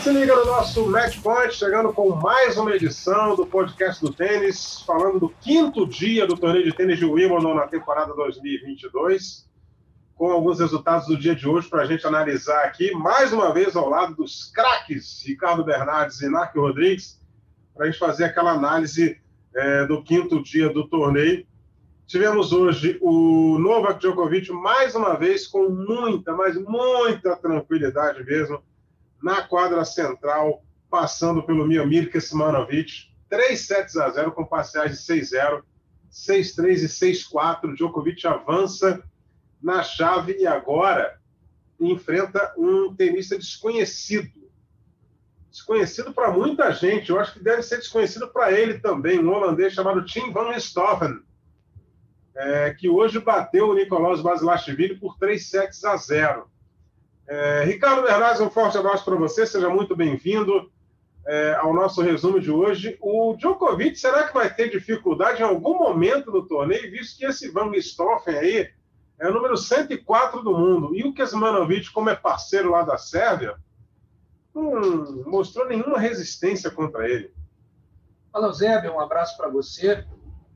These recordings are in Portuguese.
Se liga no nosso Match Point, chegando com mais uma edição do podcast do tênis, falando do quinto dia do torneio de tênis de Wimbledon na temporada 2022 com alguns resultados do dia de hoje para a gente analisar aqui, mais uma vez ao lado dos craques Ricardo Bernardes e Narc Rodrigues, para a gente fazer aquela análise é, do quinto dia do torneio. Tivemos hoje o Novak Djokovic mais uma vez com muita, mas muita tranquilidade mesmo na quadra central, passando pelo Miomir Kesmanovic, 3 sets a 0 com parciais de 6-0, 6-3 e 6-4. Djokovic avança na chave e agora enfrenta um tenista desconhecido. Desconhecido para muita gente, eu acho que deve ser desconhecido para ele também, um holandês chamado Tim van Richthofen, é, que hoje bateu o Nicolás Basilashvili por 3 sets a 0. É, Ricardo Bernardes, um forte abraço para você, seja muito bem-vindo é, ao nosso resumo de hoje. O Djokovic, será que vai ter dificuldade em algum momento no torneio, visto que esse Van Richthofen aí é o número 104 do mundo. E o Kesmanovic, como é parceiro lá da Sérvia, não mostrou nenhuma resistência contra ele. Fala, Zébio, um abraço para você.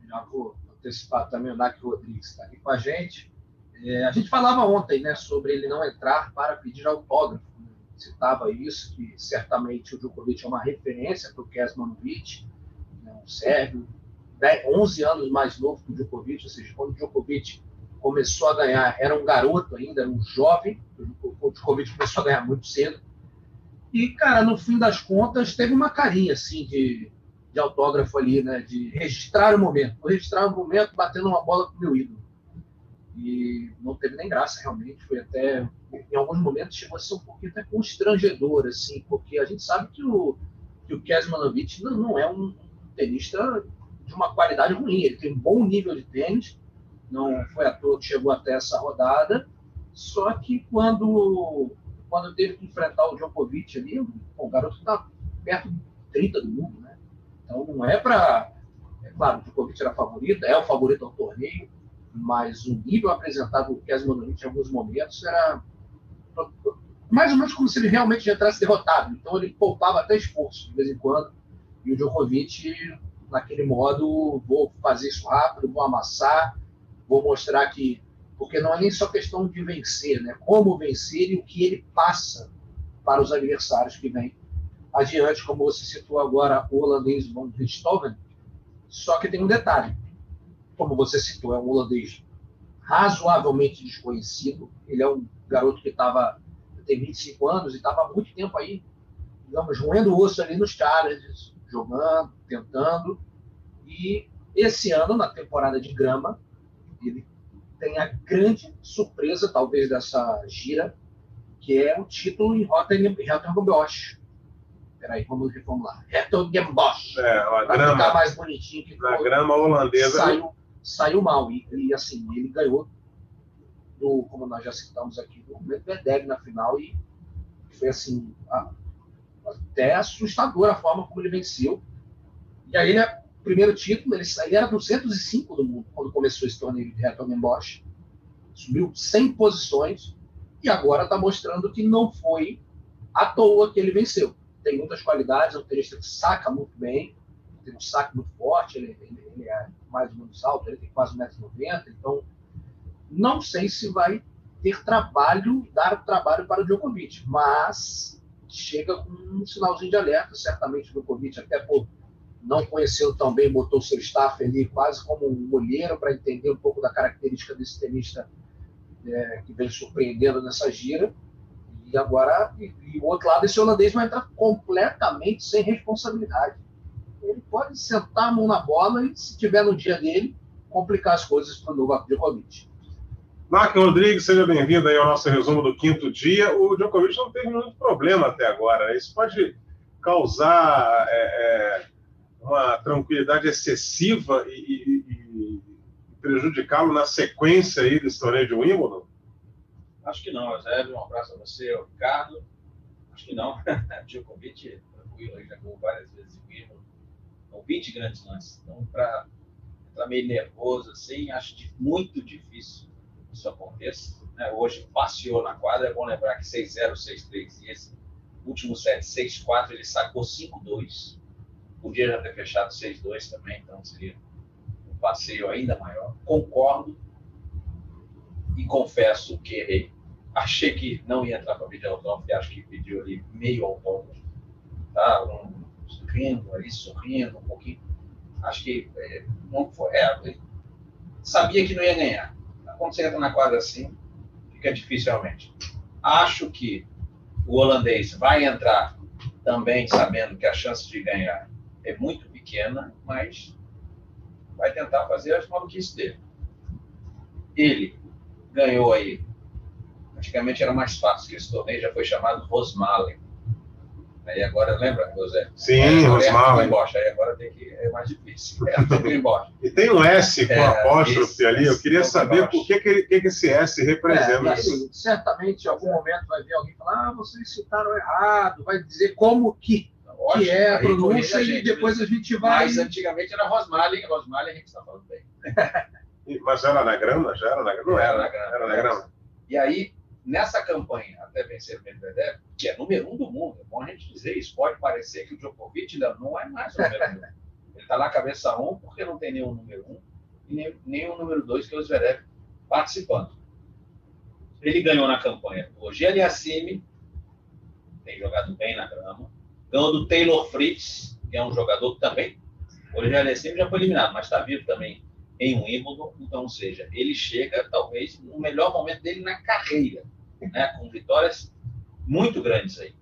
Já vou antecipar também o Nac Rodrigues está aqui com a gente. É, a gente falava ontem né, sobre ele não entrar para pedir autógrafo. Né? Citava isso, que certamente o Djokovic é uma referência para o Kesmanovic, né, um sérvio, 11 anos mais novo que o Djokovic, ou seja, quando o Djokovic começou a ganhar, era um garoto ainda, era um jovem, o Djokovic começou a ganhar muito cedo. E, cara, no fim das contas, teve uma carinha, assim, de, de autógrafo ali, né? De registrar o momento. Vou registrar o momento batendo uma bola com o meu ídolo. E não teve nem graça, realmente. Foi até, em alguns momentos, chegou a ser um pouquinho até constrangedor, assim, porque a gente sabe que o, que o Kesmanovic não, não é um tenista de uma qualidade ruim. Ele tem um bom nível de tênis, não foi à toa que chegou até essa rodada. Só que quando, quando teve que enfrentar o Djokovic ali, o garoto está perto de 30 do mundo, né? Então não é para. É claro, o Djokovic era favorito, é o favorito ao torneio, mas o nível apresentado do Kesmanovic em alguns momentos era mais ou menos como se ele realmente já entrasse derrotado. Então ele poupava até esforço de vez em quando. E o Djokovic, naquele modo, vou fazer isso rápido, vou amassar, vou mostrar que porque não é nem só questão de vencer, né? Como vencer e o que ele passa para os adversários que vêm adiante, como você citou agora o holandês von Richthofen. Só que tem um detalhe, como você citou, é um holandês razoavelmente desconhecido. Ele é um garoto que estava tem 25 anos e estava há muito tempo aí, digamos, roendo osso ali nos challenges, jogando, tentando. E esse ano, na temporada de grama, ele tem a grande surpresa, talvez, dessa gira, que é o título em Rotterdam-Bosch. Peraí, vamos reformular. Rotterdam-Bosch. É, a grama, ficar mais bonitinho. Que na grama holandesa. Saiu, saiu mal. E, e, assim, ele ganhou, do, como nós já citamos aqui, do Medvedev na final. E foi, assim, a, até assustador a forma como ele venceu. E aí, né, primeiro título, ele, ele era 205 do mundo quando começou esse torneio de Hertogen Bosch. Subiu 100 posições e agora está mostrando que não foi à toa que ele venceu. Tem muitas qualidades, é um tenista que saca muito bem, tem um saque muito forte, ele, ele, ele é mais ou menos alto, ele tem quase 1,90m, então não sei se vai ter trabalho, dar trabalho para o Djokovic, mas chega com um sinalzinho de alerta, certamente o Djokovic, até por não conhecendo tão bem, botou seu staff ali quase como um olheiro para entender um pouco da característica desse tenista é, que vem surpreendendo nessa gira. E agora, e, e o outro lado, esse holandês vai entrar completamente sem responsabilidade. Ele pode sentar a mão na bola e, se tiver no dia dele, complicar as coisas para o Novak Djokovic. Marco Rodrigues, seja bem-vindo aí ao nosso resumo do quinto dia. O Djokovic não teve muito problema até agora. Isso pode causar é, é, uma tranquilidade excessiva e, e, e prejudicá-lo na sequência aí desse torneio de Wimbledon? Acho que não, Eusébio. Um abraço a você, Ricardo. Acho que não. Djokovic, tranquilo, já jogou várias vezes em Wimbledon. São 20 grandes lances. Então, para entrar meio nervoso assim, acho muito difícil isso aconteça. Né? Hoje passeou na quadra, é bom lembrar que 6-0, 6-3 e esse último set 6-4 ele sacou 5-2. Podia já ter fechado 6-2 também, então seria um passeio ainda maior. Concordo e confesso que errei. Achei que não ia entrar para pedir autógrafo, acho que pediu ali meio autógrafo. Tá? Um, rindo ali, sorrindo um pouquinho. Acho que é, não foi. É, sabia que não ia ganhar. Quando você entra na quadra assim, fica difícil realmente. Acho que o holandês vai entrar também sabendo que a chance de ganhar é muito pequena, mas vai tentar fazer as maluquices dele. Ele ganhou aí. Antigamente era mais fácil que esse torneio, já foi chamado Rosmalen. Aí agora, lembra, José? Sim, é, Rosmalen. Aí agora tem que, é mais difícil. É E tem um S com é, apóstrofe ali. Eu queria saber por que, que, que, esse S representa. É, assim, certamente, em algum momento vai vir alguém falar: ah, vocês citaram errado. Vai dizer como que, que é a pronúncia e depois a gente vai. Mas antigamente era Rosmalen. Rosmalen a gente está falando bem. Mas era na grama? Já era na grama? Não era, na grama. Era na grama. E aí, nessa campanha, até vencer o Medvedev, que é número um do mundo, é bom a gente dizer isso, pode parecer que o Djokovic ainda não é mais o número um. Ele está na cabeça um porque não tem nenhum número um e nem, nenhum número dois, que é o Zverev, participando. Ele ganhou na campanha o Rogério Yassimi, tem jogado bem na grama, ganhou do Taylor Fritz, que é um jogador que também, o Rogério Yassimi já foi eliminado, mas está vivo também em Wimbledon, então, ou seja, ele chega talvez no melhor momento dele na carreira, né, com vitórias muito grandes aí.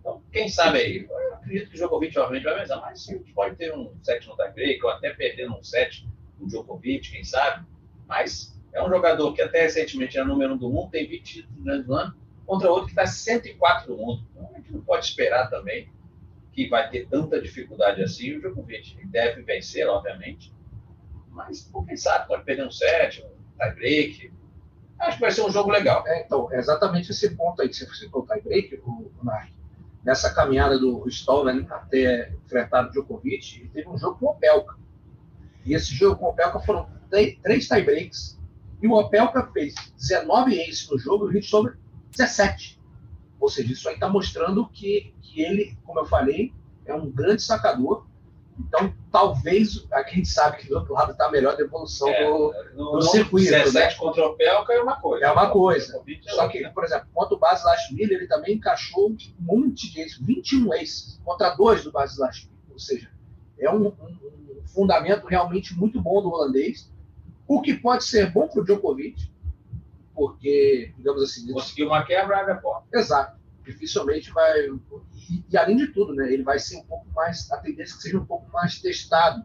Então, quem sabe aí, eu acredito que o Djokovic obviamente vai vencer, mas sim, pode ter um set no tie-break, ou até perder num set o Djokovic, quem sabe, mas é um jogador que até recentemente era número um do mundo, tem 20 títulos do ano, contra outro que está 104 do mundo. Então, a gente não pode esperar também que vai ter tanta dificuldade assim. O Djokovic deve vencer, obviamente, mas, quem sabe, pode perder um set, um tie-break. Acho que vai ser um jogo legal. É, então, é exatamente esse ponto aí que você citou, o tie-break, o, o Nessa caminhada do Stolman até enfrentar o Djokovic, ele teve um jogo com o Opelka. E esse jogo com o Opelka foram três tie-breaks. E o Opelka fez 19 aces no jogo e o Stolman 17. Ou seja, isso aí está mostrando que, que ele, como eu falei, é um grande sacador então, talvez, a gente sabe que do outro lado está a melhor devolução é, do, no, do circuito. 17 né? contra o Pelca é uma coisa. É uma coisa. Só que, por exemplo, contra o Basilashvili, ele também encaixou um monte de aces, 21 aces, contra dois do Basilashvili. Ou seja, é um, um, um, fundamento realmente muito bom do holandês, o que pode ser bom para o Djokovic, porque, digamos assim... Conseguiu uma quebra, né, pô? Exato. Dificilmente vai e, e, além de tudo, né, ele vai ser um pouco mais, a tendência é que seja um pouco mais testado,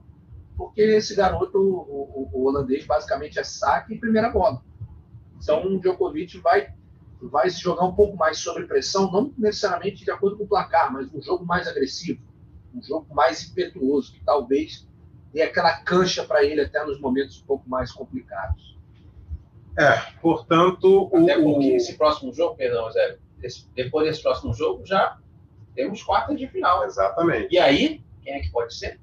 porque esse garoto, o, o, o holandês, basicamente é saque e primeira bola. Então, o Djokovic vai, vai se jogar um pouco mais sobre pressão, não necessariamente de acordo com o placar, mas um jogo mais agressivo, um jogo mais impetuoso, que talvez dê aquela cancha para ele até nos momentos um pouco mais complicados. É, portanto. Até o... porque esse próximo jogo, perdão, Zé, depois desse próximo jogo, já temos quartas de final. Exatamente. E aí, quem é que pode ser?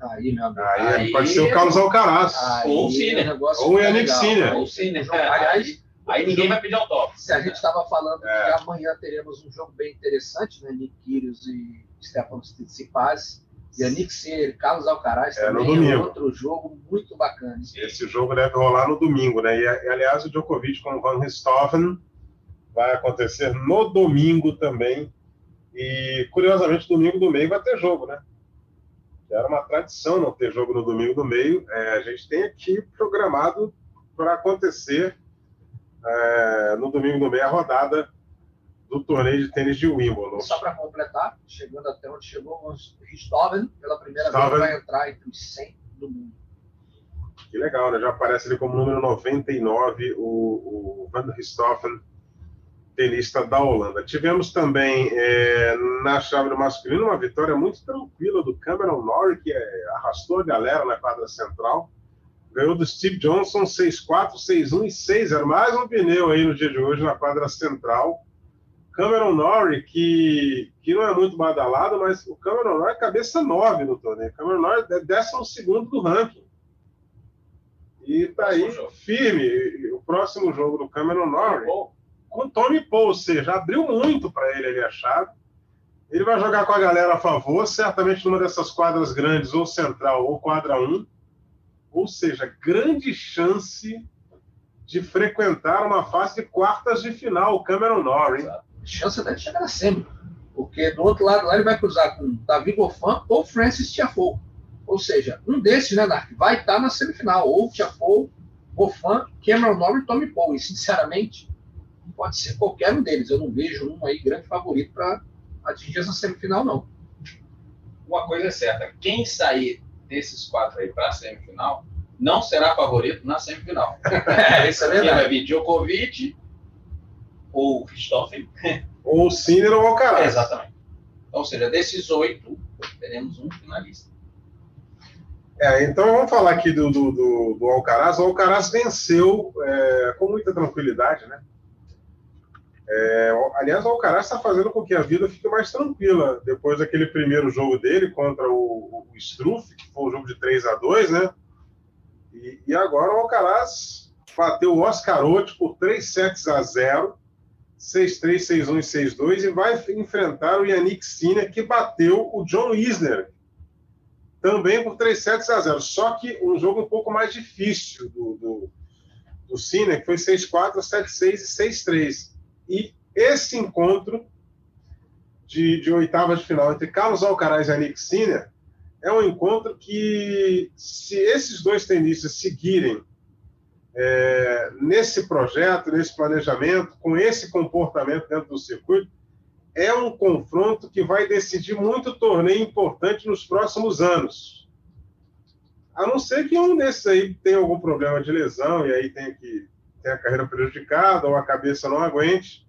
Aí, meu amigo. Aí, aí pode ser o Carlos Alcaraz. ou o Sinner. Ou o Yannick Sinner. Ou o. Aliás, aí ninguém vai pedir autógrafo. Se a gente estava falando é. que amanhã teremos um jogo bem interessante, né? Nick Kyrgios e Stefano Tsitsipas. Yannick Sinner, Carlos Alcaraz é, também é outro jogo muito bacana. Esse jogo deve rolar no domingo, né? E, aliás, o Djokovic com o Van Richthofen vai acontecer no domingo também e, curiosamente, domingo do meio vai ter jogo, né? Era uma tradição não ter jogo no domingo do meio. É, a gente tem aqui programado para acontecer é, no domingo do meio a rodada do torneio de tênis de Wimbledon. Só para completar, chegando até onde chegou, o Ristoven, pela primeira Stoven. vez, vai entrar entre os 100 do mundo. Que legal, né? Já aparece ali como número 99 o, o Van Richthofen, tenista da Holanda. Tivemos também é, na chave do masculino uma vitória muito tranquila do Cameron Norrie, que é, arrastou a galera na quadra central. Ganhou do Steve Johnson 6-4, 6-1 e 6-0. Mais um pneu aí no dia de hoje na quadra central. Cameron Norrie, que, que não é muito badalado, mas o Cameron Norrie é cabeça 9 no torneio. Cameron Norrie é 12 do ranking. E tá aí firme. O próximo jogo do Cameron Norrie com Tony Paul, ou seja, abriu muito para ele ali a chave. Ele vai jogar com a galera a favor, certamente numa dessas quadras grandes, ou central, ou quadra 1. Ou seja, grande chance de frequentar uma fase de quartas de final, Cameron Norrie. Chance até de chegar a sempre. Porque do outro lado lá ele vai cruzar com Davi Goffin ou Francis Tiafoe. Ou seja, um desses, né, vai estar na semifinal. Ou Tiafoe, Goffin, Cameron Norrie e Tommy Paul. E, sinceramente, pode ser qualquer um deles. Eu não vejo um aí grande favorito para atingir essa semifinal, não. Uma coisa é certa: quem sair desses quatro aí para a semifinal não será favorito na semifinal. é, isso é verdade. vai vir Djokovic ou Christophe. Ou Sinner ou Alcaraz. É, exatamente. Então, ou seja, desses oito, teremos um finalista. É, então vamos falar aqui do, do, do, do Alcaraz. O Alcaraz venceu é, com muita tranquilidade, né? É, aliás, o Alcaraz está fazendo com que a vida fique mais tranquila depois daquele primeiro jogo dele contra o, o Struff, que foi um jogo de 3 a 2 né? E, e agora o Alcaraz bateu o Oscar Otte por 3 sets a 0, 6-3, 6-1 e 6-2, e vai enfrentar o Yannick Sinner, que bateu o John Isner, também por 3 sets a 0. Só que um jogo um pouco mais difícil do, do, do Sinner, que foi 6-4, 7-6 e 6-3. E esse encontro de, de oitavas de final entre Carlos Alcaraz e Yannick Sinner é um encontro que, se esses dois tenistas seguirem é, nesse projeto, nesse planejamento, com esse comportamento dentro do circuito, é um confronto que vai decidir muito torneio importante nos próximos anos. A não ser que um desses aí tenha algum problema de lesão e aí tenha que tem a carreira prejudicada ou a cabeça não aguente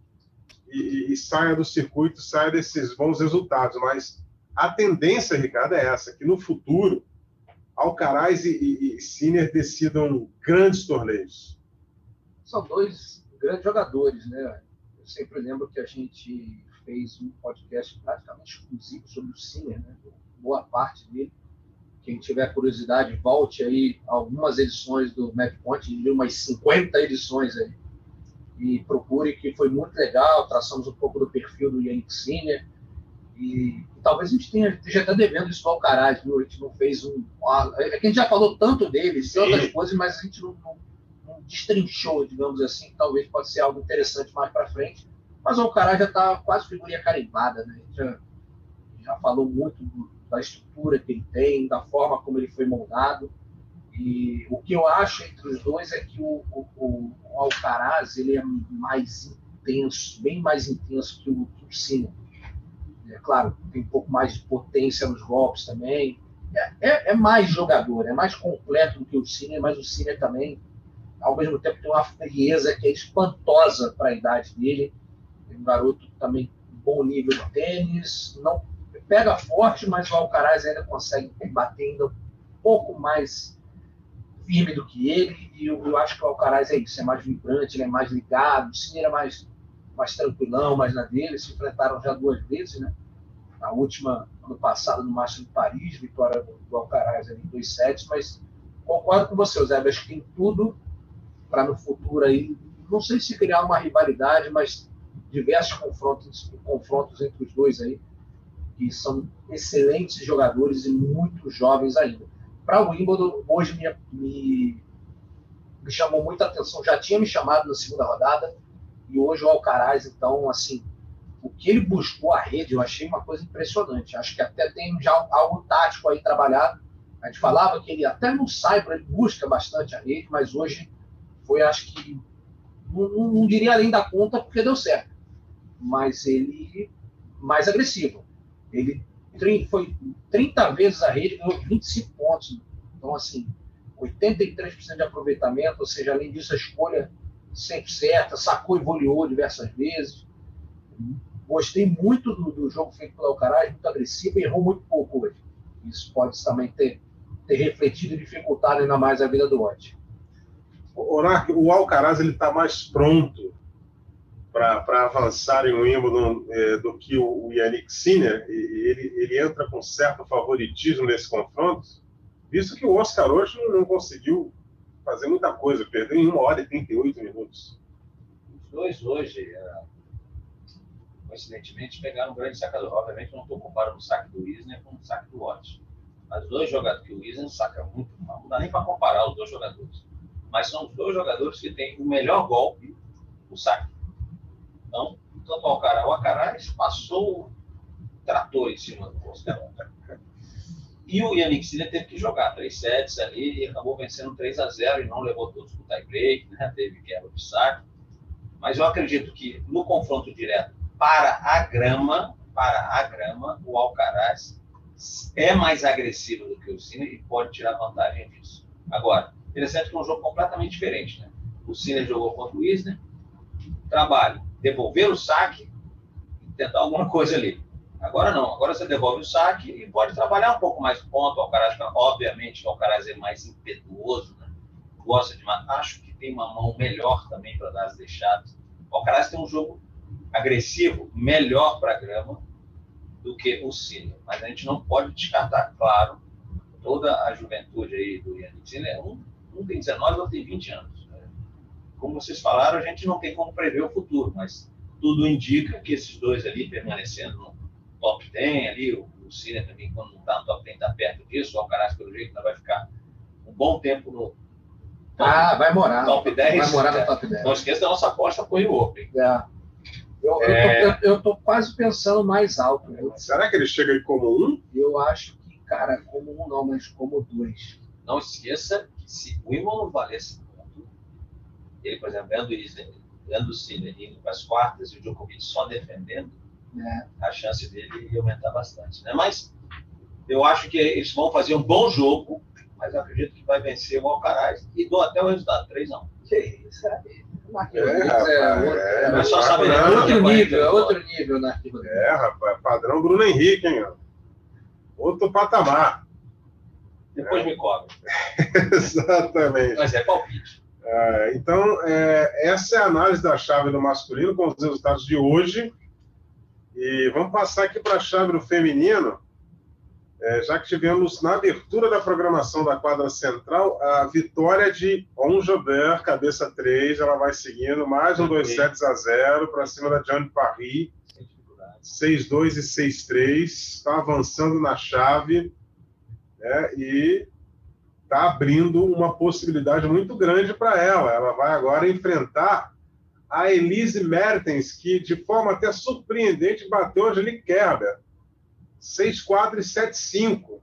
e, e, saia do circuito, saia desses bons resultados. Mas a tendência, Ricardo, é essa, que no futuro Alcaraz e, e, e Sinner decidam grandes torneios. São dois grandes jogadores, né? Eu sempre lembro que a gente fez um podcast praticamente exclusivo sobre o Sinner, né? Boa parte dele quem tiver curiosidade, volte aí algumas edições do MapPoint, de umas 50 edições aí, e procure, que foi muito legal. Traçamos um pouco do perfil do Yannick Sinner. E, e, talvez a gente tenha, esteja até devendo isso ao caralho, viu? A gente não fez um. É que a gente já falou tanto deles e outras coisas, mas a gente não, não, não, destrinchou, digamos assim. Talvez pode ser algo interessante mais para frente. Mas o Alcaraz já está quase figurinha carimbada, né? A gente já, já falou muito do, da estrutura que ele tem, da forma como ele foi moldado. E o que eu acho entre os dois é que o, o, o Alcaraz ele é mais intenso, bem mais intenso que o, que Sinner. É claro, tem um pouco mais de potência nos golpes também. É, é, é mais jogador, é mais completo do que o Sinner, mas o Sinner também, ao mesmo tempo, tem uma frieza que é espantosa para a idade dele. É um garoto também bom nível de tênis, não pega forte, mas o Alcaraz ainda consegue bater ainda um pouco mais firme do que ele. E eu, eu acho que o Alcaraz é isso, é mais vibrante, ele é mais ligado. O Sinner é mais, mais tranquilão, mais na dele. Se enfrentaram já duas vezes, né? A última, ano passado, no Masters de Paris, vitória do, do Alcaraz ali em dois sets, mas concordo com você, Zé. Acho que tem tudo para no futuro aí, não sei se criar uma rivalidade, mas diversos confrontos, confrontos entre os dois aí que são excelentes jogadores e muito jovens ainda. Para o Wimbledon, hoje me, me, me, chamou muita atenção, já tinha me chamado na segunda rodada, e hoje o Alcaraz, então, assim, o que ele buscou a rede, eu achei uma coisa impressionante. Acho que até tem já algo tático aí trabalhado. A gente falava que ele até no Cyber ele busca bastante a rede, mas hoje foi, acho que, não, não, não diria além da conta, porque deu certo. Mas ele mais agressivo. Ele foi 30 vezes a rede, ganhou 25 pontos. Então, assim, 83% de aproveitamento, ou seja, além disso, a escolha sempre certa, sacou e voleou diversas vezes. Gostei muito do, do jogo feito pelo Alcaraz, muito agressivo e errou muito pouco hoje. Isso pode também ter, ter refletido e dificultado ainda mais a vida do Otti. O Alcaraz ele está mais pronto para avançar em Wimbledon é, do que o, o Yannick Sinner. Ele, ele entra com certo favoritismo nesse confronto, visto que o Oscar hoje não conseguiu fazer muita coisa, perdeu em 1 hora e 38 minutos. Os dois hoje, é, coincidentemente, pegaram um grande sacador. Obviamente, não estou comparando o saque do Isner com o saque do Watts. Mas os dois jogadores, que o Isner saca muito mal, não dá nem para comparar os dois jogadores. Mas são os dois jogadores que têm o melhor golpe, o saque. Então, tanto o Alcaraz, o Alcaraz passou trator em cima do Oscar. E o Yannick Sinner teve que jogar três sets ali e acabou vencendo 3 a 0 e não levou todos para o tie-break, né? teve quebra de saque. Mas eu acredito que no confronto direto para a grama, para a grama, o Alcaraz é mais agressivo do que o Sinner e pode tirar vantagem disso. Agora, interessante que é um jogo completamente diferente. Né? O Sinner jogou contra o Isner, trabalho, devolver o saque e tentar alguma coisa ali. Agora não, agora você devolve o saque e pode trabalhar um pouco mais o ponto. O Alcaraz, obviamente, o Alcaraz é mais impetuoso, né? gosta de matar. Acho que tem uma mão melhor também para dar as deixadas. O Alcaraz tem um jogo agressivo melhor para a grama do que o Cine. Mas a gente não pode descartar, claro, toda a juventude aí do Yannick Sinner. Um, um tem 19, outro tem 20 anos. Né? Como vocês falaram, a gente não tem como prever o futuro, mas tudo indica que esses dois ali permanecendo no top 10 ali, o, o Cine também, quando não está no top 10, está perto disso, o Alcaraz, pelo jeito, ainda vai ficar um bom tempo no top, ah, vai morar. top 10. Vai morar no top 10. Não esqueça da nossa aposta com o Open. É. Eu, é... eu, tô, quase pensando mais alto. Eu, Será que ele chega aí como um? Eu acho que, cara, como um não, mas como dois. Não esqueça que se o Wimbledon valesse ele, por exemplo, vendo, vendo o Sinner indo para as quartas e o Djokovic só defendendo, é. a chance dele ia aumentar bastante. Né? Mas eu acho que eles vão fazer um bom jogo, mas eu acredito que vai vencer o Alcaraz e dou até o resultado 3 a 1 Que isso. É, é, outro, é, só sabe, é outro nível, é outro nível na É, rapaz, padrão Bruno Henrique, hein? Outro patamar. Depois é. me cobre. Exatamente. Mas é palpite. É, então, é, essa é a análise da chave do masculino com os resultados de hoje. E vamos passar aqui para a chave do feminino, é, já que tivemos na abertura da programação da quadra central a vitória de Onjobert, cabeça 3, ela vai seguindo mais um 2 sets a 0 para cima da John Paris, 6-2 e 6-3, está avançando na chave né, e está abrindo uma possibilidade muito grande para ela. Ela vai agora enfrentar a Elise Mertens, que de forma até surpreendente bateu a Angelique Kerber. 6-4 e 7-5.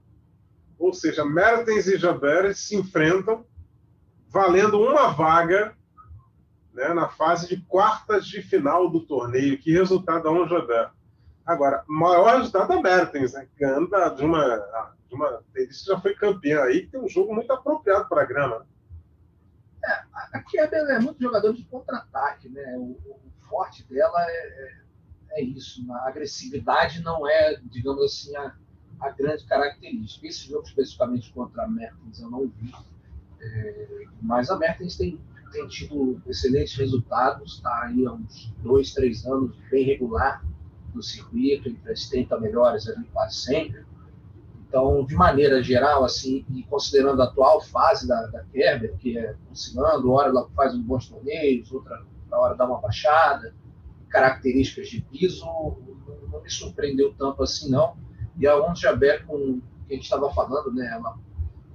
Ou seja, Mertens e Jabber se enfrentam valendo uma vaga né, na fase de quartas de final do torneio. Que resultado a um Jabber. Agora, maior resultado é Mertens, né, ganhando de uma, de uma já foi campeã aí, tem um jogo muito apropriado para a grama. É, aqui é, é muito jogador de contra-ataque, né? O, o, forte dela é, é, é, isso. A agressividade não é, digamos assim, a, a grande característica. Esse jogo especificamente contra a Mertens eu não vi. É, mas a Mertens tem, tem tido excelentes resultados, está aí há uns dois, três anos bem regular no circuito, entre as 30 melhores ali quase sempre. Então, de maneira geral, assim, e considerando a atual fase da, da Kerber, que é oscilando, hora ela faz uns bons torneios, outra hora dá uma baixada, características de piso, não, me surpreendeu tanto assim, não. E a Onze Jaber, com que a gente estava falando, né, ela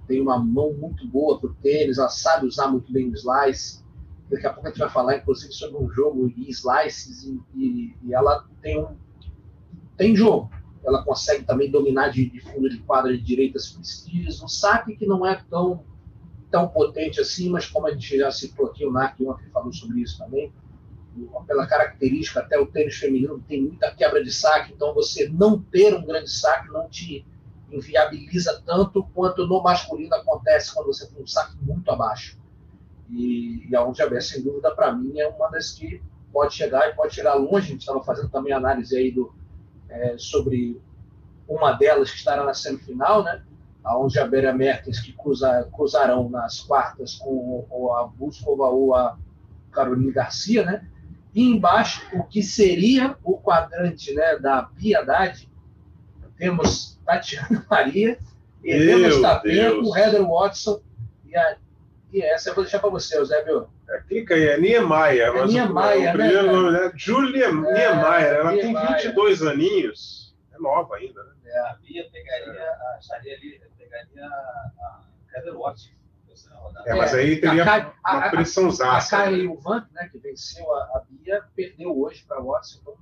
tem uma mão muito boa para o tênis, ela sabe usar muito bem o slice. Daqui a pouco a gente vai falar, inclusive, sobre um jogo de slices, e, e, e ela tem um tem jogo ela consegue também dominar de, de fundo de quadra de direita se preciso. Um saque que não é tão, tão potente assim, mas como a gente já citou aqui, o NAC ontem falou sobre isso também, pela característica, até o tênis feminino tem muita quebra de saque, então você não ter um grande saque não te inviabiliza tanto quanto no masculino acontece quando você tem um saque muito abaixo. E, e a Onjabé, sem dúvida, para mim, é uma das que pode chegar e pode chegar longe. A gente estava fazendo também análise aí do, é, sobre uma delas que estará na semifinal, né? A Onjabé Mertens, que cruza, cruzarão nas quartas com, com a Buscova ou a Carolina Garcia, né? E embaixo, o que seria o quadrante né, da piedade, temos Tatiana Maria, Helena Stapenko, Heather Watson e, a, e essa eu vou deixar para você, Eusébio. É, clica aí, é Niemeyer. É Niemeyer, o, o primeiro né, nome é Julia é, Niemeyer. Ela Niemeyer. tem 22 aninhos. É nova ainda, né? É, a Bia pegaria, a, estaria ali, pegaria a Heather Watson. É, mas aí teria a, a, uma pressão A, a Karen Van, né, que venceu a, a Bia, perdeu hoje para a Watson. Então,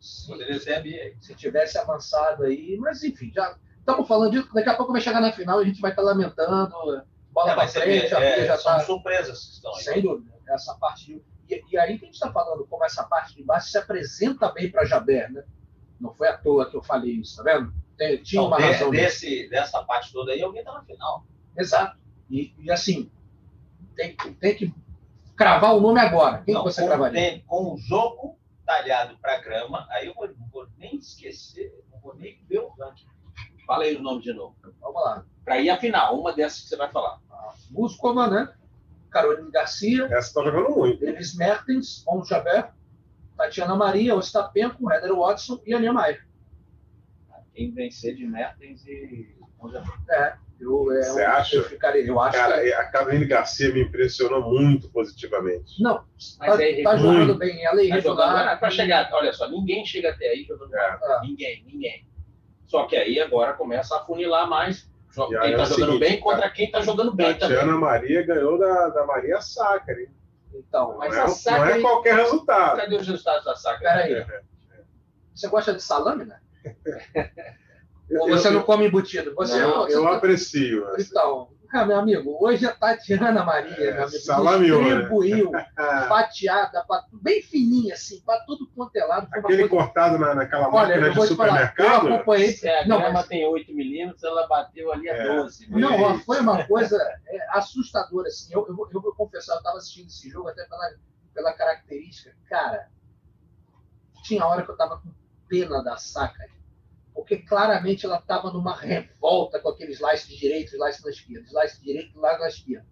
se, Poderia ser a Bia. Se tivesse avançado aí, mas enfim, já estamos falando disso. Daqui a pouco vai chegar na final e a gente vai estar lamentando. Bola é, para frente, a é, já está. surpresas que estão aí. Sem dúvida. Essa parte. E, e aí que a gente está falando como essa parte de baixo se apresenta bem para Jaber, né? Não foi à toa que eu falei isso, tá vendo? Tem, tinha então, uma de, razão. Desse, dessa parte toda aí, alguém está na final. Exato. E, e assim, tem, tem que cravar o nome agora. Quem não, você com, cravaria? Tem, com o jogo talhado para grama, aí eu não vou nem esquecer, não vou nem ver o ranking. Fala aí o nome de novo. Vamos lá. Para ir à final, uma dessas que você vai falar. Muscova, né? Carolina Garcia. Essa está jogando muito. Davis Mertens, Om Chabert, Tatiana Maria, Ostapenko, Heather Watson e Aninha Maia. Quem vencer de Mertens e É. Eu, é, Você acha? Eu, ficaria, eu acho Cara, que... a Caroline Garcia me impressionou muito positivamente. Não, está é, tá jogando bem. Ela é tá irregular. Para chegar, olha só, ninguém chega até aí jogando é. Ninguém, ninguém. Só que aí agora começa a funilar mais. Quem está é jogando seguinte, bem contra quem está jogando bem também. Ana Maria ganhou da, da Maria Sacre. Então, não mas é, a Sacre... não é qualquer resultado. Cadê os resultados da Sacre? Peraí. É. Você gosta de salame, né? Ou você eu, não come embutido? Você, não, você eu tá... aprecio. Então, ah, meu amigo, hoje a Tatiana Maria, é, meu amigo, distribuiu, fatiada, pra, bem fininha, assim, para tudo quanto é lado. Aquele coisa... cortado na, naquela Olha, máquina de supermercado? Falar, eu acompanhei. Se a não, mas... tem 8 milímetros, ela bateu ali a é, 12. Não, foi uma coisa é, assustadora, assim. Eu, eu, eu vou confessar, eu estava assistindo esse jogo até pela, pela característica. Cara, tinha hora que eu estava com pena da saca porque claramente ela estava numa revolta com aquele slice de direita, slice na esquerda, slice de direita, slice na esquerda.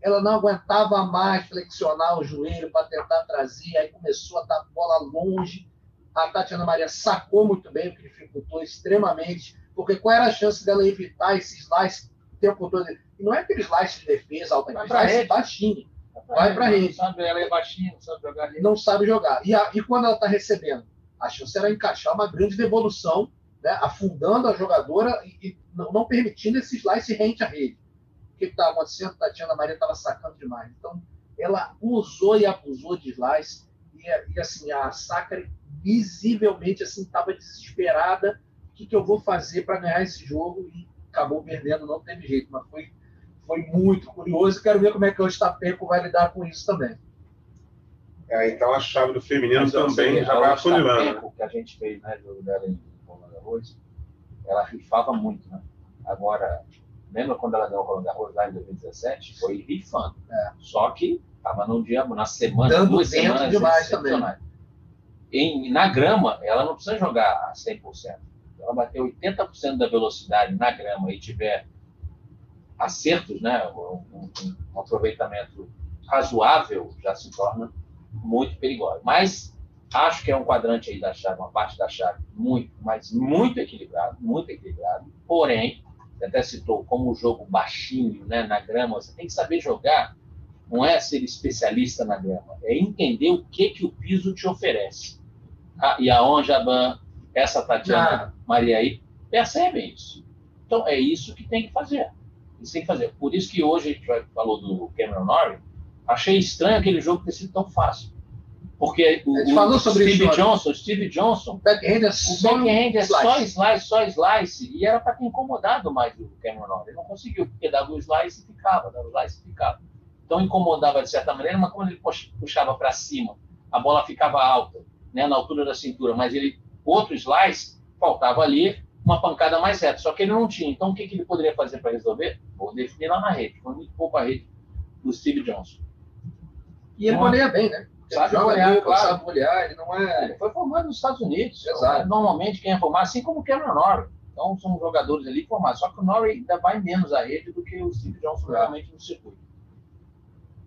Ela não aguentava mais flexionar o joelho para tentar trazer, aí começou a dar bola longe. A Tatiana Maria sacou muito bem, o que dificultou extremamente, porque qual era a chance dela evitar esse slice o tempo todo? E não é aquele slice de defesa alta, é baixinho. Vai para a rede. Não sabe, ela é baixinha, não sabe jogar. Não sabe jogar. E, a, e quando ela está recebendo? A chance era encaixar uma grande devolução né, afundando a jogadora e, e não, não, permitindo esse slice rente à rede. O que estava acontecendo? A Tatiana Maria estava sacando demais. Então, ela usou e abusou de slice. E, e assim, a Sacre visivelmente assim estava desesperada. O que, que eu vou fazer para ganhar esse jogo? E acabou perdendo, não teve jeito. Mas foi, foi muito curioso. Quero ver como é que o Estapeco vai lidar com isso também. É, então a chave do feminino Mas, também já vai afunilando. que a gente fez, né, jogo dela em Garros, ela rifava muito, né? Agora, lembra quando ela ganhou o Roland Garros lá em 2017? Foi rifando. É. Só que estava no dia, na semana, Dando duas semanas demais também. Em, na grama, ela não precisa jogar a 100%. Ela bater 80% da velocidade na grama e tiver acertos, né, um, um, um aproveitamento razoável, já se torna muito perigosa. Mas Acho que é um quadrante aí da chave, uma parte da chave muito, mas muito equilibrado, muito equilibrado. Porém, você até citou como o jogo baixinho, né, na grama, você tem que saber jogar. Não é ser especialista na grama, é entender o que que o piso te oferece. Ah, e a Onjaban, essa Tatiana ah. Maria aí, percebem isso. Então é isso que tem que fazer. Isso tem que fazer. Por isso que hoje a gente falou do Cameron Norrie, achei estranho aquele jogo ter sido tão fácil. Porque o, Steve isso, Johnson, Steve Johnson, backhand é só, o backhand é só slice, só slice, e era para ter incomodado mais o Cameron Norrie. Ele não conseguiu, porque dava o slice e ficava, dava o slice e ficava. Então incomodava de certa maneira, mas quando ele puxava para cima, a bola ficava alta, né, na altura da cintura, mas ele outro slice faltava ali uma pancada mais reta. Só que ele não tinha. Então, o que, que ele poderia fazer para resolver? Vou definir lá na rede. Foi muito pouco a rede do Steve Johnson. E ele goleia bem, né? Ele Sabe joga golear, bem, claro. sabe golear, ele não é. Ele foi formado nos Estados Unidos. Exato. Normalmente, quem é formado, assim como o Cameron Norrie. Então, são jogadores ali formados. Só que o Norrie ainda vai menos a rede do que o Steve Johnson É. realmente no circuito.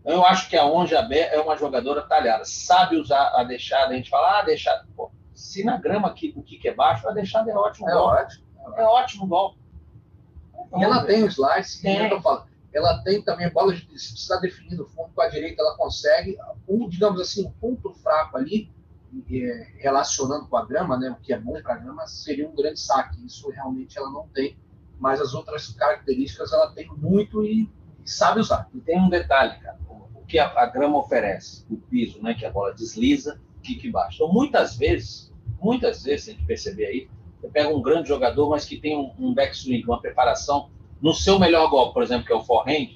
Então, eu acho que a Onja é uma jogadora talhada. Sabe usar a deixada. A gente fala, ah, deixada. Pô, se na grama aqui, o kick é baixo, a deixada é ótimo É golpe. ótimo. É ótimo golpe. E ela tem o slice, Tem. que eu tô falando. Ela tem também bola de se precisar definir no fundo com a direita, ela consegue. Um, digamos assim, um ponto fraco ali, é, relacionando com a grama, né, o que é bom para a grama, seria um grande saque. Isso realmente ela não tem, mas as outras características ela tem muito e, sabe usar. E tem um detalhe, cara. O o que a, a grama oferece, o piso, né? Que a bola desliza, kick baixo. Então, muitas vezes, muitas vezes, a gente perceber aí, você pega um grande jogador, mas que tem um, um backswing, uma preparação no seu melhor golpe, por exemplo, que é o forehand,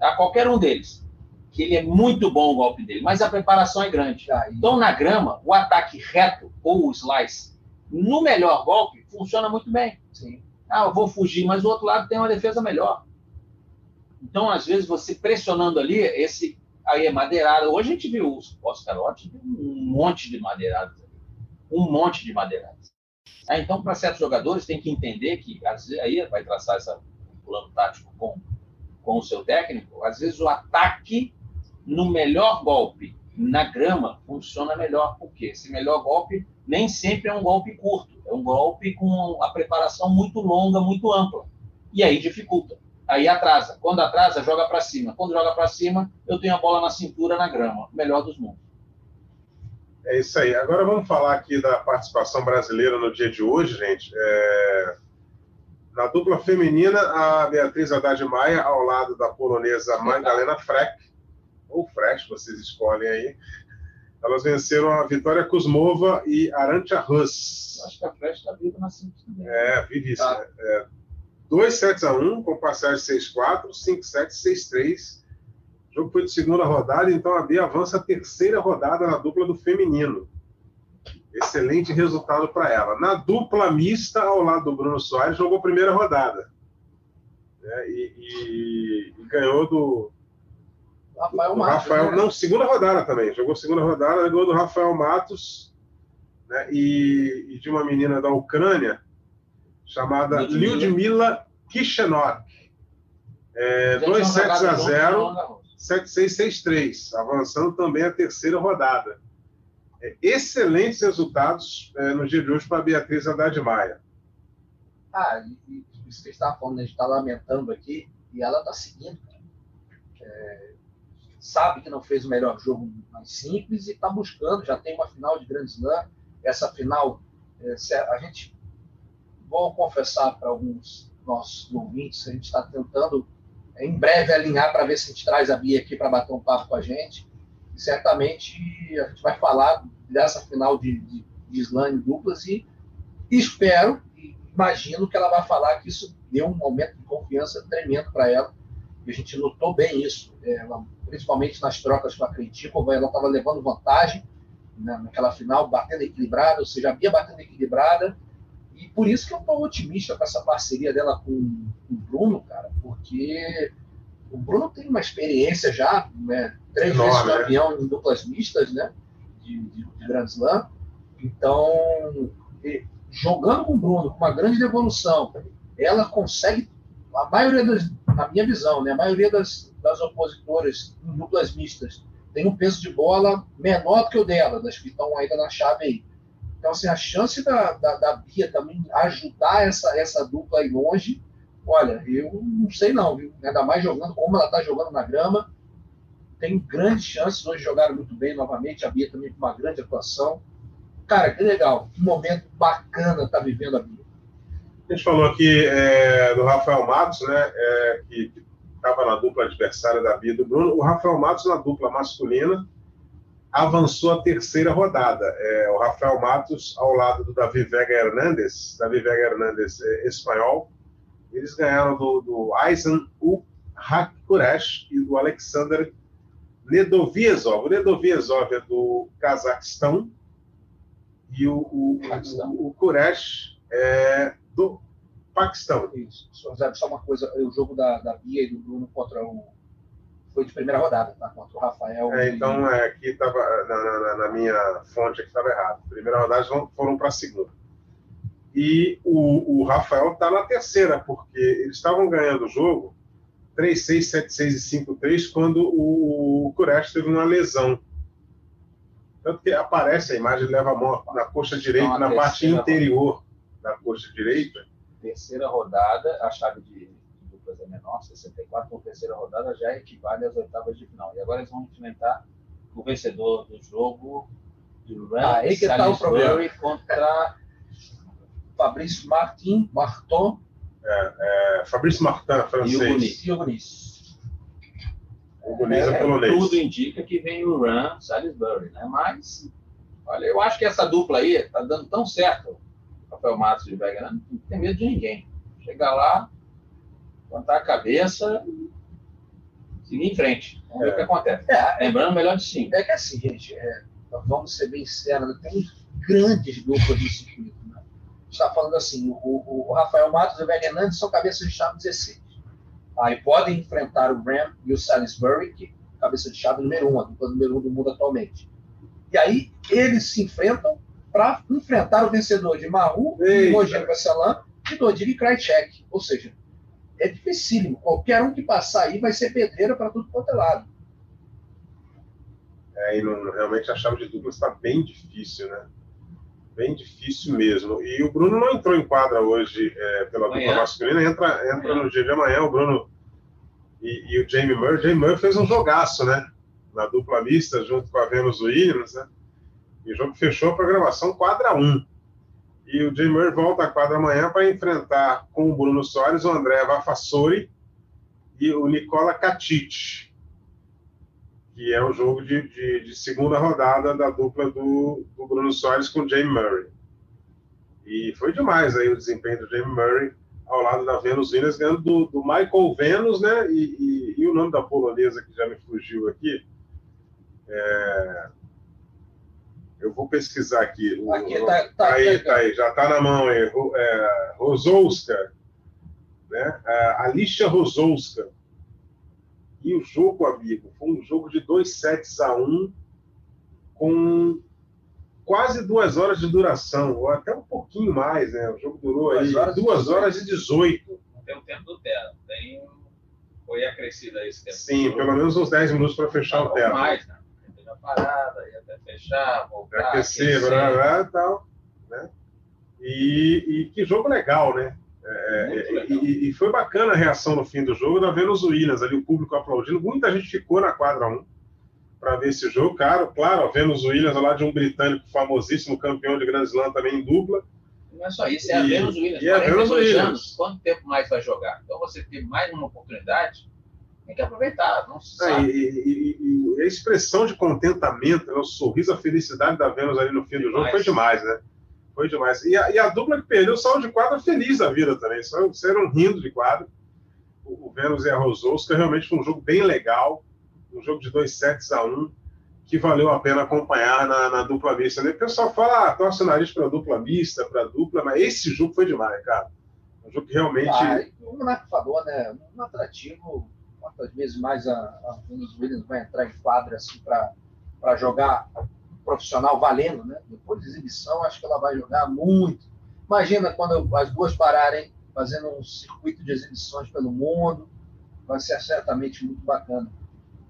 a qualquer um deles, que ele é muito bom o golpe dele, mas a preparação é grande. Aí, Então, na grama, o ataque reto ou o slice, no melhor golpe, funciona muito bem. sim. Ah, eu vou fugir, mas o outro lado tem uma defesa melhor. Então, às vezes, você pressionando ali, esse aí é madeirado. Hoje a gente viu os Oscarotti, um monte de madeirados. ali. Um monte de madeirados. Ah, então, para certos jogadores, tem que entender que, às vezes, aí vai traçar esse plano tático com, com o seu técnico, às vezes o ataque no melhor golpe na grama funciona melhor, porque esse melhor golpe nem sempre é um golpe curto, é um golpe com a preparação muito longa, muito ampla. E aí dificulta. Aí atrasa. Quando atrasa, joga para cima. Quando joga para cima, eu tenho a bola na cintura, na grama. Melhor dos mundos. É isso aí. Agora vamos falar aqui da participação brasileira no dia de hoje, gente. É, Na dupla feminina, a Beatriz Haddad Maia, ao lado da polonesa Magdalena Freck, ou Fresh, vocês escolhem aí. Elas venceram a Vitória Kuzmova e Arantia Rus. Eu acho que a Flash está viva na cintura também. É, isso. Tá. né? É, 2 sets a 1, com passagem 6-4, 5 sets 6-3. O jogo foi de segunda rodada, então a Bia avança a terceira rodada na dupla do feminino. Excelente resultado para ela. Na dupla mista, ao lado do Bruno Soares, jogou a primeira rodada. né? E, e- e ganhou do, Rafael do Matos. Rafael. né? Não, segunda rodada também. Jogou segunda rodada, ganhou do Rafael Matos né? e, e de uma menina da Ucrânia chamada Lyudmila. Kishenok. É, Já 2 tinham sets a junto 0. no Roland Garros. 7663, avançando também a terceira rodada. É, excelentes resultados é, no dia de hoje para a Beatriz Haddad Maia. Ah, e, e isso que a gente estava falando, a gente está lamentando aqui, e ela está seguindo. É, sabe que não fez o melhor jogo mais simples e está buscando, já tem uma final de Grand Slam. Essa final, é, a gente, vou confessar para alguns nossos ouvintes, a gente está tentando é, em breve alinhar para ver se a gente traz a Bia aqui para bater um papo com a gente. Certamente a gente vai falar dessa final de, de, de slam duplas e espero e imagino que ela vai falar que isso deu um aumento de confiança tremendo para ela. E a gente notou bem isso, é, ela, principalmente nas trocas com a Kritikova, ela estava levando vantagem né, naquela final, batendo equilibrada, ou seja, a Bia batendo equilibrada. E por isso que eu estou otimista com essa parceria dela com, com o Bruno, cara, porque o Bruno tem uma experiência já, né, três Enorme, vezes né? campeão em duplas mistas, né, de, de, de Grand Slam. Então, jogando com o Bruno, com uma grande evolução, ela consegue, a maioria das, na minha visão, né, a maioria das, das opositoras em duplas mistas tem um peso de bola menor do que o dela, das que estão ainda na chave aí. Então, assim, a chance da, da, da Bia também ajudar essa, essa dupla aí longe, olha, eu não sei não, viu? Ainda mais jogando como ela está jogando na grama, tem grandes chances, hoje jogaram muito bem novamente, a Bia também com uma grande atuação. Cara, que legal, que momento bacana tá vivendo a Bia. A gente falou aqui é, do Rafael Matos, né, é, que estava na dupla adversária da Bia do Bruno. O Rafael Matos, na dupla masculina, avançou a terceira rodada. É, o Rafael Matos, ao lado do Davi Vega Hernandes, Davi Vega Hernandes é, espanhol, eles ganharam do, do Aizen Hakuresh e do Alexander Nedoviezov. O Nedoviezov é do Cazaquistão e o, o, o, o Kuresh é do Paquistão. Isso. Só, só uma coisa, o jogo da, da Bia e do Bruno contra o. Foi de primeira rodada, tá? Contra o Rafael. É, e- então, é, aqui estava, na, na- na minha fonte aqui estava errado. Primeira rodada foram para a segunda. E o, o Rafael está na terceira, porque eles estavam ganhando o jogo 3-6, 7-6 e 5-3 quando o, o Kuresh teve uma lesão. Tanto que aparece a imagem, ele leva a mão na coxa direita, Então, na parte interior da coxa direita. Terceira rodada, a chave de, de duplas é menor, 64, então terceira rodada já equivale às oitavas de final. E agora eles vão enfrentar o vencedor do jogo do Ram Ah, aí que tá o Salisbury contra Fabrício Martin, Marton É, Fabrício Martin, e o francês. E o Muniz. O Muniz é É, polonês. tudo indica que vem o Ram Salisbury, né? Mas, olha, eu acho que essa dupla aí tá dando tão certo, Rafael Matos e Wegener, não tem medo de ninguém. Chegar lá, levantar a cabeça, seguir em frente. Vamos ver É. o que acontece. É, Lembrando, melhor de cinco. É que assim, gente, é, vamos ser bem sérios, tem grandes duplas no circuito. A gente está falando assim, o, o- o Rafael Matos e o Velho Hernandes são cabeças de chave 16. Aí podem enfrentar o Ram e o Salisbury, que é cabeça de chave número 1, a dupla número 1 do mundo atualmente. E aí eles se enfrentam para enfrentar o vencedor de Maru. Roger Vassalan e Dodir e Krajcek. Ou seja, é dificílimo. Qualquer um que passar aí vai ser pedreira para tudo quanto é lado. É, e não- realmente a chave de duplas está bem difícil, né? Bem difícil mesmo. E o Bruno não entrou em quadra hoje é, pela Amanhã. dupla masculina, entra, entra no dia de amanhã. O Bruno e, e o Jamie Murray. O Jamie Murray fez um jogaço, né? Na dupla mista, junto com a Venus Williams, né? E o jogo fechou a programação quadra 1. E o Jamie Murray volta à quadra amanhã para enfrentar com o Bruno Soares o André Vafassori e o Nicola Katic que é o jogo de, de- de segunda rodada da dupla do, do Bruno Soares com o Jamie Murray. E foi demais aí o desempenho do Jamie Murray ao lado da Venus Williams, ganhando do, do Michael Venus, né? E, e- e o nome da polonesa que já me fugiu aqui. é, Eu vou pesquisar aqui. O- Aqui, tá- tá aí, aqui, tá aí, já está na mão aí. É, Rosolska, né? É, Alicia Rosolska. E o jogo, amigo, foi um jogo de dois sets a um, com quase duas horas de duração, ou até um pouquinho mais, né? O jogo durou aí Duas horas e duas horas e 18. Não tem o tempo do Terra. Tem... Foi acrescido aí esse tempo. Sim, pelo menos uns 10 minutos para fechar o teto. mais, né? Teve a parada, ia até fechar, voltar, aquecer, blá, blá, blá, e tal, né? E, e que jogo legal, né? É, Muito e, e- foi bacana a reação no fim do jogo da Venus Williams, ali o público aplaudindo. Muita gente ficou na quadra 1 para ver esse jogo. Claro, claro, a Venus Williams lá de um britânico famosíssimo, campeão de Grand Slam também em dupla. Não é só isso, é a E- Venus Williams. e a 42 Venus Williams. anos. Quanto tempo mais vai jogar? Então você tem mais uma oportunidade, tem que aproveitar. Não se Ah, sabe. e, e- e- a expressão de contentamento, né, o sorriso, a felicidade da Venus ali no fim do jogo Demais. foi demais, né? Foi demais. E a, e a dupla que perdeu saiu de quadra feliz da vida também. Só saíram rindo de quadra. O, o Venus e a Rosouska realmente foi um jogo bem legal. Um jogo de dois sets a um, que valeu a pena acompanhar na, na dupla mista. né? O pessoal fala, ah, torce o nariz para dupla mista, para dupla, mas esse jogo foi demais, cara. Um jogo que realmente. Ah, o Marco falou, né? Um atrativo, quantas vezes mais a, a Venus Williams vai entrar em quadra assim, para jogar profissional valendo, né? Depois de exibição, acho que ela vai jogar muito. Imagina quando as duas pararem fazendo um circuito de exibições pelo mundo, vai ser certamente muito bacana.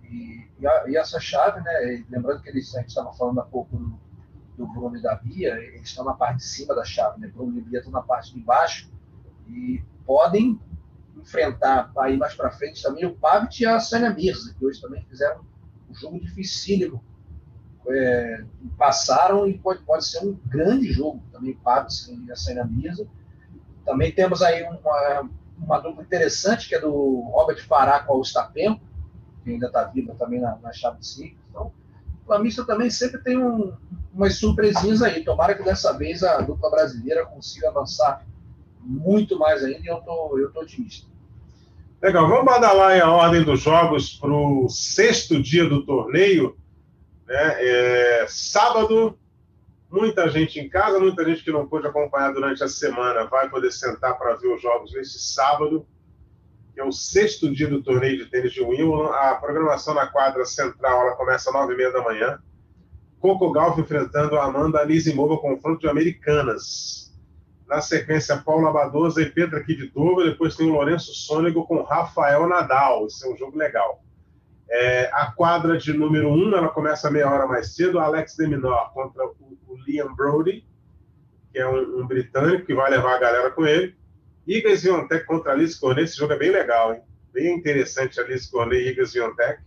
E, e, a- e essa chave, né? Lembrando que eles, a gente estava falando há pouco do, do Bruno e da Bia, eles estão na parte de cima da chave, né? Bruno e Bia estão na parte de baixo e podem enfrentar aí mais para frente também o Pavic e a Sânia Mirza, que hoje também fizeram um jogo dificílimo. É, passaram e pode, pode ser um grande jogo também, Pavic e a Sânia Mirza. Também temos aí uma, uma dupla interessante, que é do Robert Fará com a Ostapenko, que ainda está viva também na, na chave 5. Então, o Flamista também sempre tem um, umas surpresinhas aí. Tomara que dessa vez a dupla brasileira consiga avançar muito mais ainda e eu tô, eu tô otimista. Legal, vamos badalar a ordem dos jogos para o sexto dia do torneio. Né? É, sábado, Muita gente em casa, muita gente que não pôde acompanhar durante a semana vai poder sentar para ver os jogos nesse sábado, que é o sexto dia do torneio de tênis de Wimbledon. A programação na quadra central ela começa às nove e meia da manhã. Coco Gauff enfrentando a Amanda Anisimova, confronto de americanas. Na sequência, Paula Badoza e Petra Kvitova. Depois tem o Lourenço Sônego com Rafael Nadal. Esse é um jogo legal. É, a quadra de número 1, um, ela começa meia hora mais cedo. Alex de Minor contra o, o Liam Brody, que é um, um, britânico que vai levar a galera com ele. Iga Swiatek contra Alice Cornet. Esse jogo é bem legal, hein? Bem interessante, Alice Cornet e Iga Swiatek.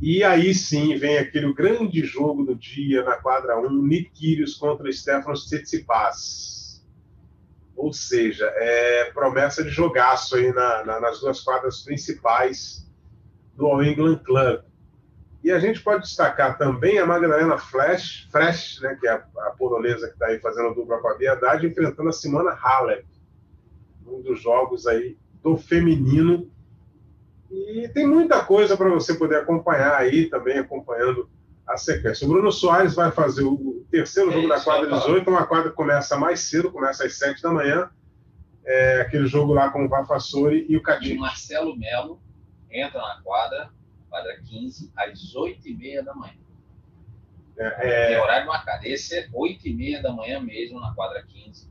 E aí sim vem aquele grande jogo do dia na quadra 1, Nick Kyrgios contra Stefanos Tsitsipas. Ou seja, é promessa de jogaço aí na, na, nas duas quadras principais do All England Club. E a gente pode destacar também a Magdalena Flash, Fresh, né, que é a, a polonesa que está aí fazendo dupla com a Biedade, enfrentando a Simona Halep, um dos jogos aí do feminino. E tem muita coisa para você poder acompanhar aí também, acompanhando a sequência. O Bruno Soares vai fazer o terceiro jogo é da quadra 18, uma quadra que começa mais cedo, começa às 7 da manhã. É aquele jogo lá com o Vafassori e o Cadinho. E o Marcelo Melo entra na quadra, quadra 15, às 8h30 da manhã. É, é... horário marcado. Esse é 8h30 da manhã mesmo, na quadra 15,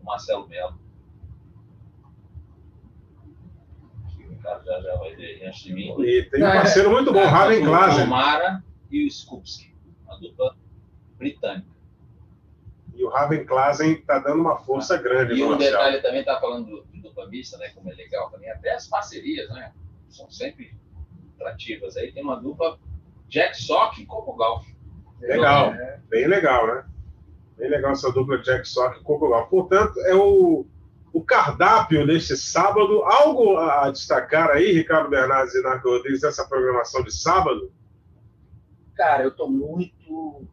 o Marcelo Melo. o Ricardo já, já vai ver antes de mim. E tem um parceiro muito bom, Raven Glaser. O Mara e o Skupski, a dupla britânica. E o Raven Klasen está dando uma força ah, grande. E um detalhe também, está falando do, do dupla mista, né, como é legal também, até as parcerias, né? São sempre atrativas. Aí tem uma dupla Jack Sock e Coco Golf. Legal, é. bem legal, né? Bem legal essa dupla Jack Sock e Coco Golf. Portanto, é o, o cardápio deste sábado. Algo a destacar aí, Ricardo Bernardes e Narco Rodrigues, dessa programação de sábado? Cara, eu estou muito.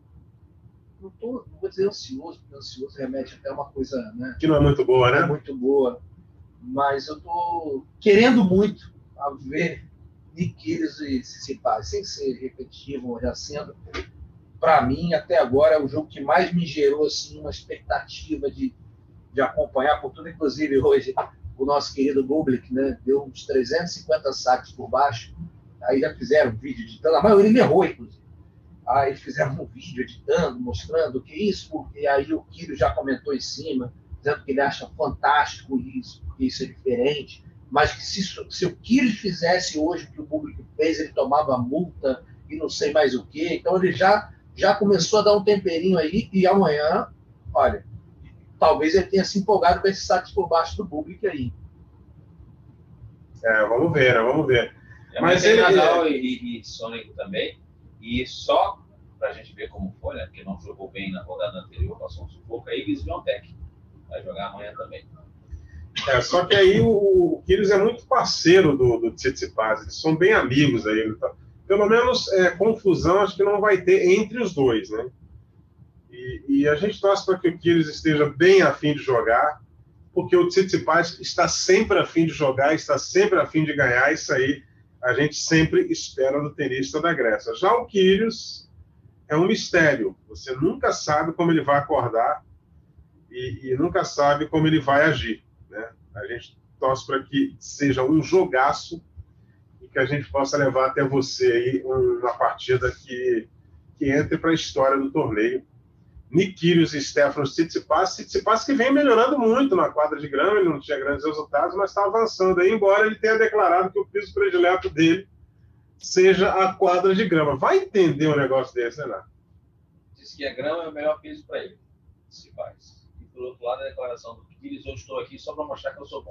Não, tô, não vou dizer ansioso, porque ansioso remete até uma coisa. Né? Que não é muito boa, né? É muito boa. Mas eu estou querendo muito a ver Niquiles e Cicipaz, sem ser repetitivo, já sendo, para mim, até agora, é o jogo que mais me gerou assim, uma expectativa de, de acompanhar, por tudo, inclusive hoje, o nosso querido Bublik, né, deu uns 350 saques por baixo, aí já fizeram um vídeo editando, a maioria ele errou, inclusive. Aí fizeram um vídeo editando, mostrando o que é isso, porque aí o Kiro já comentou em cima, dizendo que ele acha fantástico isso, porque isso é diferente mas que se, se o que ele fizesse hoje, que o público fez, ele tomava multa e não sei mais o quê. Então ele já, já começou a dar um temperinho aí e amanhã, olha, talvez ele tenha se empolgado com esses saques por baixo do público aí. É, vamos ver, né? vamos ver. É, mas ele Nadal e, e Sonic também, e só para a gente ver como foi, né? Porque não jogou bem na rodada anterior, passou um sufoco, aí Guiz Biontech vai jogar amanhã também. É, só que aí o, o Kyrgios é muito parceiro do, do Tsitsipas, eles são bem amigos aí. Tá, pelo menos é, confusão acho que não vai ter entre os dois, né? E, e a gente torce para que o Kyrgios esteja bem afim de jogar, porque o Tsitsipas está sempre afim de jogar, está sempre afim de ganhar, isso aí a gente sempre espera do tenista da Grécia. Já o Kyrgios é um mistério, você nunca sabe como ele vai acordar e, e nunca sabe como ele vai agir. Né? A gente torce para que seja um jogaço e que a gente possa levar até você aí uma partida que, que entre para a história do torneio. Nikirios e Stefanos Tsitsipas, Tsitsipas que vem melhorando muito na quadra de grama, ele não tinha grandes resultados, mas está avançando aí, embora ele tenha declarado que o piso predileto dele seja a quadra de grama. Vai entender um negócio desse, né? Diz que a grama é o melhor piso para ele, Tsitsipas. E por outro lado, a declaração do Pires, eu estou aqui só para mostrar que eu sou bom.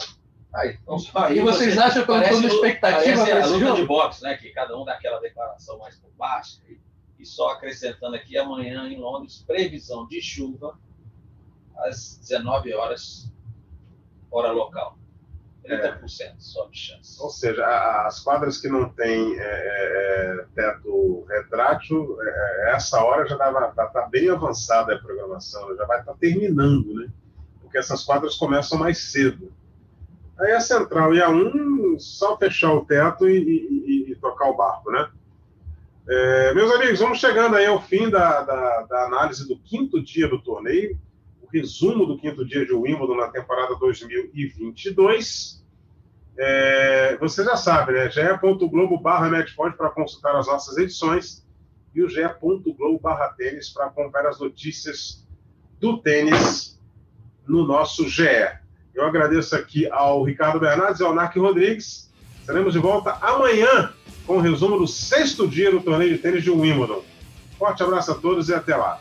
Aí, então, aí vocês acham que eu estou na expectativa para a luta jogo? de boxe, né? Que cada um dá aquela declaração mais baixo. E, e só acrescentando aqui, amanhã em Londres, previsão de chuva às 19 horas, hora local. 30% é. só de chance. Ou seja, as quadras que não têm é, é, é teto retrátil, é, é, essa hora já está tá bem avançada a programação, já vai estar tá terminando, né? porque essas quadras começam mais cedo. Aí a central e a um, só fechar o teto e, e, e, tocar o barco, né? É, meus amigos, vamos chegando aí ao fim da, da, da, análise do quinto dia do torneio, resumo do quinto dia de Wimbledon na temporada 2022. É, você já sabe, né? ge.globo para consultar as nossas edições e o ge.globo tênis para acompanhar as notícias do tênis no nosso GE. Eu agradeço aqui ao Ricardo Bernardes e ao Narc Rodrigues. Estaremos de volta amanhã com o resumo do sexto dia do torneio de tênis de Wimbledon. Forte abraço a todos e até lá.